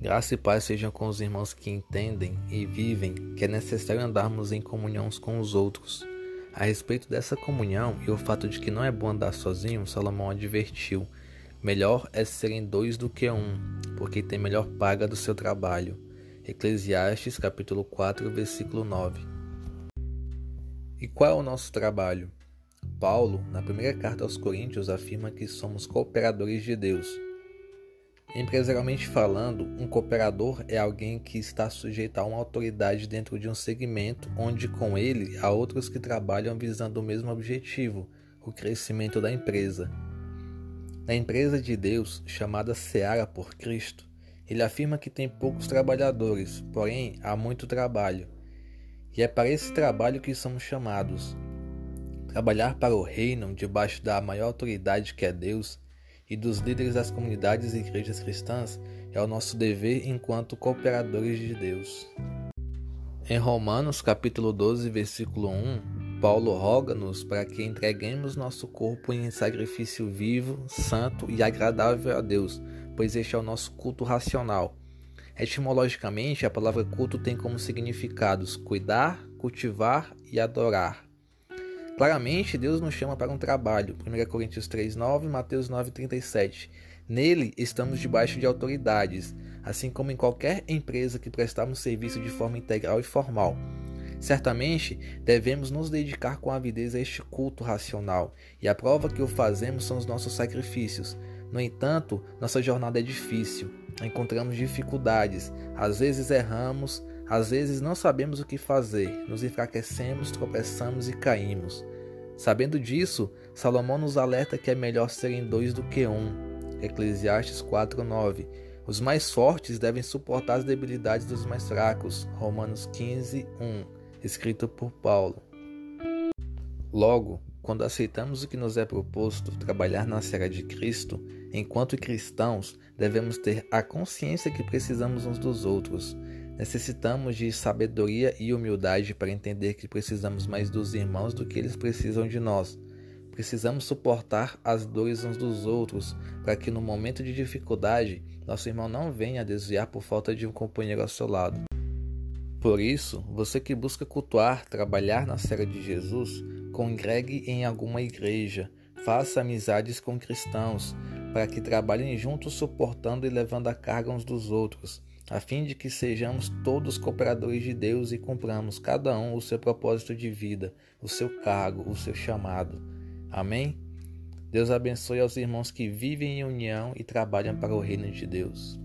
Graça e paz sejam com os irmãos que entendem e vivem que é necessário andarmos em comunhão com os outros. A respeito dessa comunhão e o fato de que não é bom andar sozinho, Salomão advertiu: melhor é serem dois do que um, porque tem melhor paga do seu trabalho. Eclesiastes capítulo 4, versículo 9. E qual é o nosso trabalho? Paulo, na primeira carta aos Coríntios, afirma que somos cooperadores de Deus. Empresarialmente falando, um cooperador é alguém que está sujeito a uma autoridade dentro de um segmento onde com ele há outros que trabalham visando o mesmo objetivo, o crescimento da empresa. Na empresa de Deus, chamada Seara por Cristo, ele afirma que tem poucos trabalhadores, porém há muito trabalho. E é para esse trabalho que somos chamados. Trabalhar para o reino debaixo da maior autoridade que é Deus e dos líderes das comunidades e igrejas cristãs é o nosso dever enquanto cooperadores de Deus. Em Romanos capítulo 12, versículo 1, Paulo roga-nos para que entreguemos nosso corpo em sacrifício vivo, santo e agradável a Deus, pois este é o nosso culto racional. Etimologicamente, a palavra culto tem como significados cuidar, cultivar e adorar. Claramente, Deus nos chama para um trabalho. 1 Coríntios 3:9, Mateus 9:37. Nele estamos debaixo de autoridades, assim como em qualquer empresa que prestamos serviço de forma integral e formal. Certamente devemos nos dedicar com avidez a este culto racional, e a prova que o fazemos são os nossos sacrifícios. No entanto, nossa jornada é difícil, encontramos dificuldades, às vezes erramos, às vezes não sabemos o que fazer, nos enfraquecemos, tropeçamos e caímos. Sabendo disso, Salomão nos alerta que é melhor serem dois do que um. Eclesiastes 4:9. Os mais fortes devem suportar as debilidades dos mais fracos. Romanos 15:1, escrito por Paulo. Logo, quando aceitamos o que nos é proposto, trabalhar na serra de Cristo, enquanto cristãos, devemos ter a consciência que precisamos uns dos outros. Necessitamos de sabedoria e humildade para entender que precisamos mais dos irmãos do que eles precisam de nós. Precisamos suportar as dores uns dos outros para que no momento de dificuldade nosso irmão não venha a desviar por falta de um companheiro ao seu lado. Por isso, você que busca cultuar, trabalhar na serra de Jesus, congregue em alguma igreja, faça amizades com cristãos, para que trabalhem juntos suportando e levando a carga uns dos outros a fim de que sejamos todos cooperadores de Deus e cumpramos cada um o seu propósito de vida, o seu cargo, o seu chamado. Amém? Deus abençoe aos irmãos que vivem em união e trabalham para o reino de Deus.